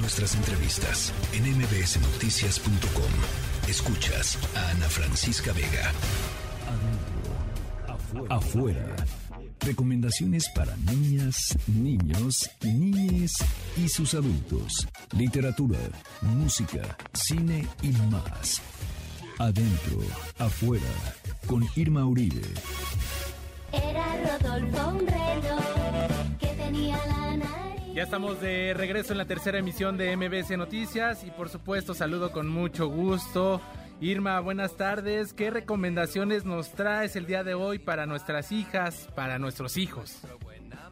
nuestras entrevistas en mbsnoticias.com. Escuchas a Ana Francisca Vega. Adentro, afuera. Recomendaciones para niñas, niños, niñes y sus adultos. Literatura, música, cine y más. Adentro, afuera, con Irma Uribe. Era Rodolfo un. Ya estamos de regreso en la tercera emisión de MBC Noticias y por supuesto saludo con mucho gusto. Irma, buenas tardes. ¿Qué recomendaciones nos traes el día de hoy para nuestras hijas, para nuestros hijos?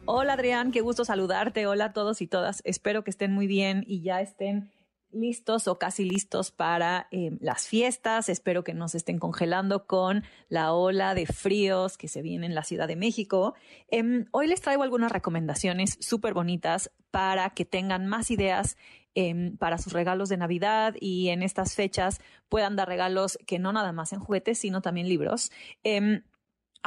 Hola Adrián, qué gusto saludarte. Hola a todos y todas. Espero que estén muy bien y ya estén listos o casi listos para eh, las fiestas. Espero que no se estén congelando con la ola de fríos que se viene en la Ciudad de México. Em, hoy les traigo algunas recomendaciones súper bonitas para que tengan más ideas em, para sus regalos de Navidad y en estas fechas puedan dar regalos que no nada más en juguetes, sino también libros.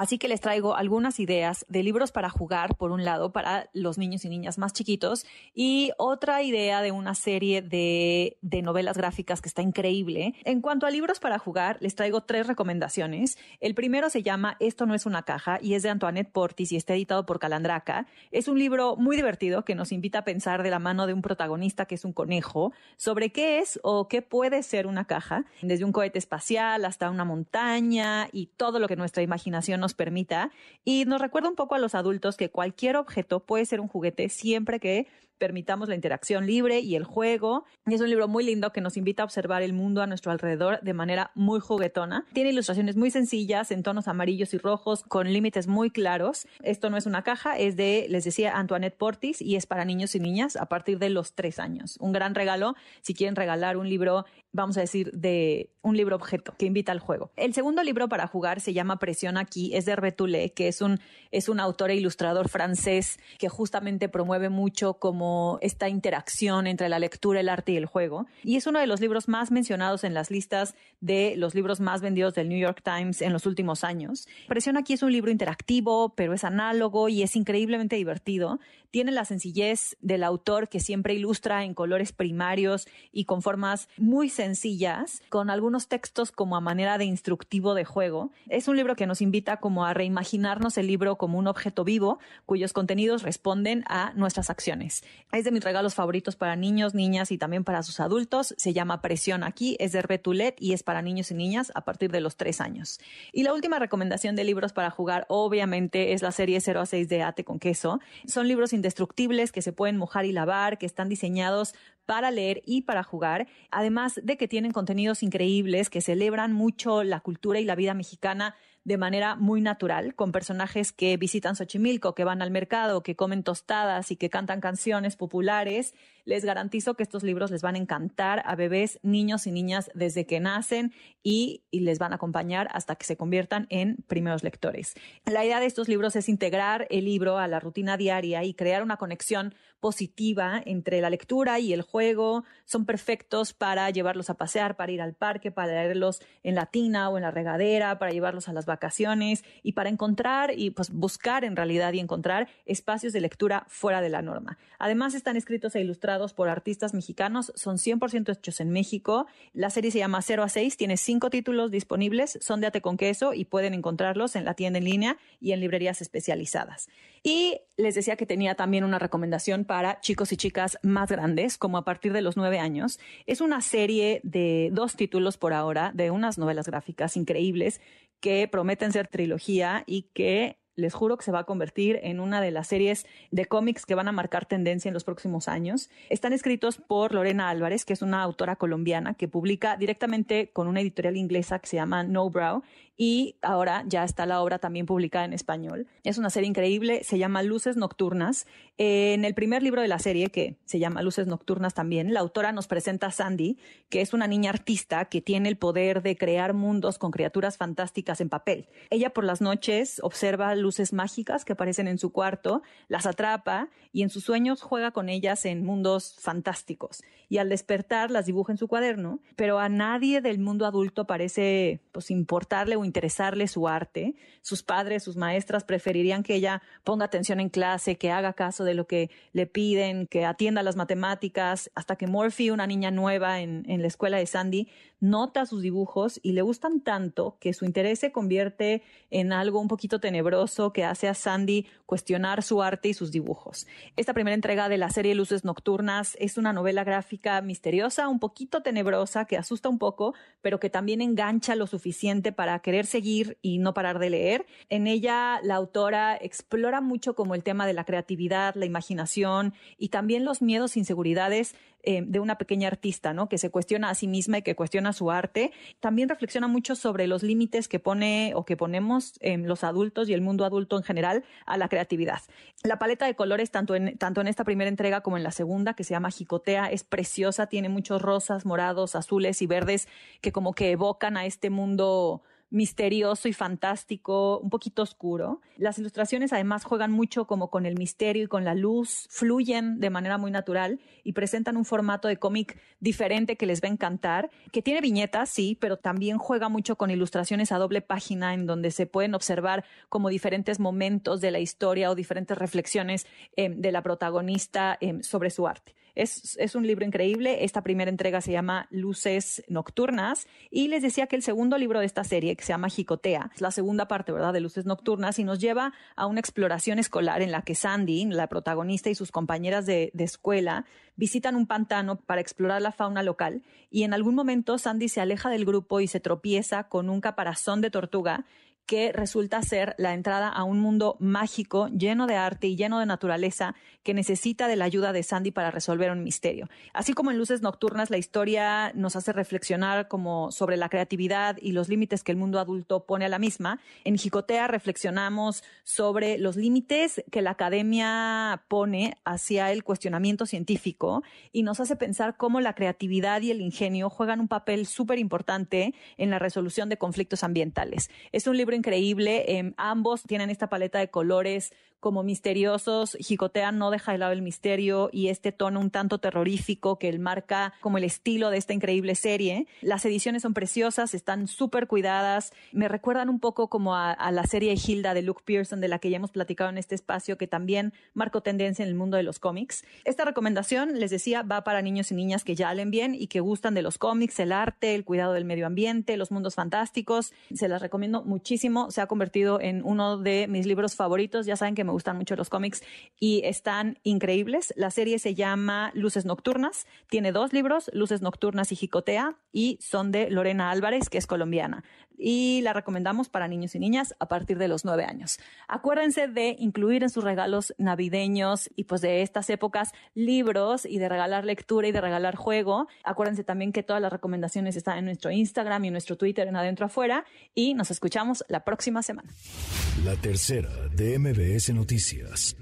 Así que les traigo algunas ideas de libros para jugar, por un lado, para los niños y niñas más chiquitos, y otra idea de una serie de, novelas gráficas que está increíble. En cuanto a libros para jugar, les traigo tres recomendaciones. El primero se llama Esto no es una caja y es de Antoinette Portis y está editado por Calandraca. Es un libro muy divertido que nos invita a pensar de la mano de un protagonista que es un conejo sobre qué es o qué puede ser una caja, desde un cohete espacial hasta una montaña y todo lo que nuestra imaginación nos permita. Y nos recuerda un poco a los adultos que cualquier objeto puede ser un juguete siempre que permitamos la interacción libre y el juego. Es un libro muy lindo que nos invita a observar el mundo a nuestro alrededor de manera muy juguetona. Tiene ilustraciones muy sencillas en tonos amarillos y rojos con límites muy claros. Esto no es una caja, es de, les decía, Antoinette Portis y es para niños y niñas a partir de los tres años. Un gran regalo si quieren regalar un libro, vamos a decir, de un libro objeto que invita al juego. El segundo libro para jugar se llama Presión aquí, es de Hervé que es un, es un autor e ilustrador francés que justamente promueve mucho como esta interacción entre la lectura, el arte y el juego. Y es uno de los libros más mencionados en las listas de los libros más vendidos del New York Times en los últimos años. Presión aquí es un libro interactivo, pero es análogo y es increíblemente divertido. Tiene la sencillez del autor que siempre ilustra en colores primarios y con formas muy sencillas, con algunos textos como a manera de instructivo de juego. Es un libro que nos invita como a reimaginarnos el libro como un objeto vivo cuyos contenidos responden a nuestras acciones. Es de mis regalos favoritos para niños, niñas y también para sus adultos. Se llama Presión aquí, es de Retulet y es para niños y niñas a partir de los tres años. Y la última recomendación de libros para jugar, obviamente, es la serie 0 a 6 de Ate con queso. Son libros indestructibles que se pueden mojar y lavar, que están diseñados para leer y para jugar, además de que tienen contenidos increíbles que celebran mucho la cultura y la vida mexicana de manera muy natural, con personajes que visitan Xochimilco, que van al mercado, que comen tostadas y que cantan canciones populares. Les garantizo que estos libros les van a encantar a bebés, niños y niñas desde que nacen y, les van a acompañar hasta que se conviertan en primeros lectores. La idea de estos libros es integrar el libro a la rutina diaria y crear una conexión positiva entre la lectura y el juego. Son perfectos para llevarlos a pasear, para ir al parque, para leerlos en la tina o en la regadera, para llevarlos a las vacaciones y para encontrar y pues buscar en realidad y encontrar espacios de lectura fuera de la norma. Además están escritos e ilustrados por artistas mexicanos, son 100% hechos en México. La serie se llama 0 a 6, tiene cinco títulos disponibles, son de ate con queso y pueden encontrarlos en la tienda en línea y en librerías especializadas. Y les decía que tenía también una recomendación para chicos y chicas más grandes, como a partir de los nueve años. Es una serie de dos títulos por ahora, de unas novelas gráficas increíbles que prometen ser trilogía y que les juro que se va a convertir en una de las series de cómics que van a marcar tendencia en los próximos años. Están escritos por Lorena Álvarez, que es una autora colombiana que publica directamente con una editorial inglesa que se llama No Brow y ahora ya está la obra también publicada en español. Es una serie increíble, se llama Luces Nocturnas. En el primer libro de la serie, que se llama Luces Nocturnas también, la autora nos presenta a Sandy, que es una niña artista que tiene el poder de crear mundos con criaturas fantásticas en papel. Ella por las noches observa luces luces mágicas que aparecen en su cuarto, las atrapa y en sus sueños juega con ellas en mundos fantásticos. Y al despertar las dibuja en su cuaderno, pero a nadie del mundo adulto parece pues, importarle o interesarle su arte. Sus padres, sus maestras preferirían que ella ponga atención en clase, que haga caso de lo que le piden, que atienda las matemáticas, hasta que Morphy, una niña nueva en, en la escuela de Sandy, nota sus dibujos y le gustan tanto que su interés se convierte en algo un poquito tenebroso que hace a Sandy cuestionar su arte y sus dibujos. Esta primera entrega de la serie Luces Nocturnas es una novela gráfica misteriosa, un poquito tenebrosa, que asusta un poco, pero que también engancha lo suficiente para querer seguir y no parar de leer. En ella la autora explora mucho como el tema de la creatividad, la imaginación y también los miedos e inseguridades eh, de una pequeña artista, ¿no? Que se cuestiona a sí misma y que cuestiona su arte. También reflexiona mucho sobre los límites que pone o que ponemos los adultos y el mundo adulto en general a la creatividad. La paleta de colores, tanto en, tanto en esta primera entrega como en la segunda, que se llama Jicotea, es preciosa, tiene muchos rosas, morados, azules y verdes que como que evocan a este mundo misterioso y fantástico, un poquito oscuro. Las ilustraciones además juegan mucho como con el misterio y con la luz, fluyen de manera muy natural y presentan un formato de cómic diferente que les va a encantar, que tiene viñetas, sí, pero también juega mucho con ilustraciones a doble página en donde se pueden observar como diferentes momentos de la historia o diferentes reflexiones eh, de la protagonista eh, sobre su arte. Es, un libro increíble. Esta primera entrega se llama Luces Nocturnas. Y les decía que el segundo libro de esta serie, que se llama Jicotea, es la segunda parte, ¿verdad?, de Luces Nocturnas y nos lleva a una exploración escolar en la que Sandy, la protagonista, y sus compañeras de, de escuela visitan un pantano para explorar la fauna local. Y en algún momento Sandy se aleja del grupo y se tropieza con un caparazón de tortuga que resulta ser la entrada a un mundo mágico lleno de arte y lleno de naturaleza que necesita de la ayuda de Sandy para resolver un misterio. Así como en Luces Nocturnas la historia nos hace reflexionar como sobre la creatividad y los límites que el mundo adulto pone a la misma, en Jicotea reflexionamos sobre los límites que la academia pone hacia el cuestionamiento científico y nos hace pensar cómo la creatividad y el ingenio juegan un papel súper importante en la resolución de conflictos ambientales. Es un libro increíble. Em, ambos tienen esta paleta de colores como misteriosos. Jicotea no deja de lado el misterio y este tono un tanto terrorífico que él marca como el estilo de esta increíble serie. Las ediciones son preciosas, están súper cuidadas. Me recuerdan un poco como a, la serie Hilda de Luke Pearson, de la que ya hemos platicado en este espacio, que también marcó tendencia en el mundo de los cómics. Esta recomendación, les decía, va para niños y niñas que ya leen bien y que gustan de los cómics, el arte, el cuidado del medio ambiente, los mundos fantásticos. Se las recomiendo muchísimo se ha convertido en uno de mis libros favoritos. Ya saben que me gustan mucho los cómics y están increíbles. La serie se llama Luces Nocturnas. Tiene dos libros, Luces Nocturnas y Jicotea, y son de Lorena Álvarez, que es colombiana. Y la recomendamos para niños y niñas a partir de los nueve años. Acuérdense de incluir en sus regalos navideños y pues de estas épocas libros y de regalar lectura y de regalar juego. Acuérdense también que todas las recomendaciones están en nuestro Instagram y en nuestro Twitter en Adentro Afuera. Y nos escuchamos la próxima semana. La tercera de MBS Noticias.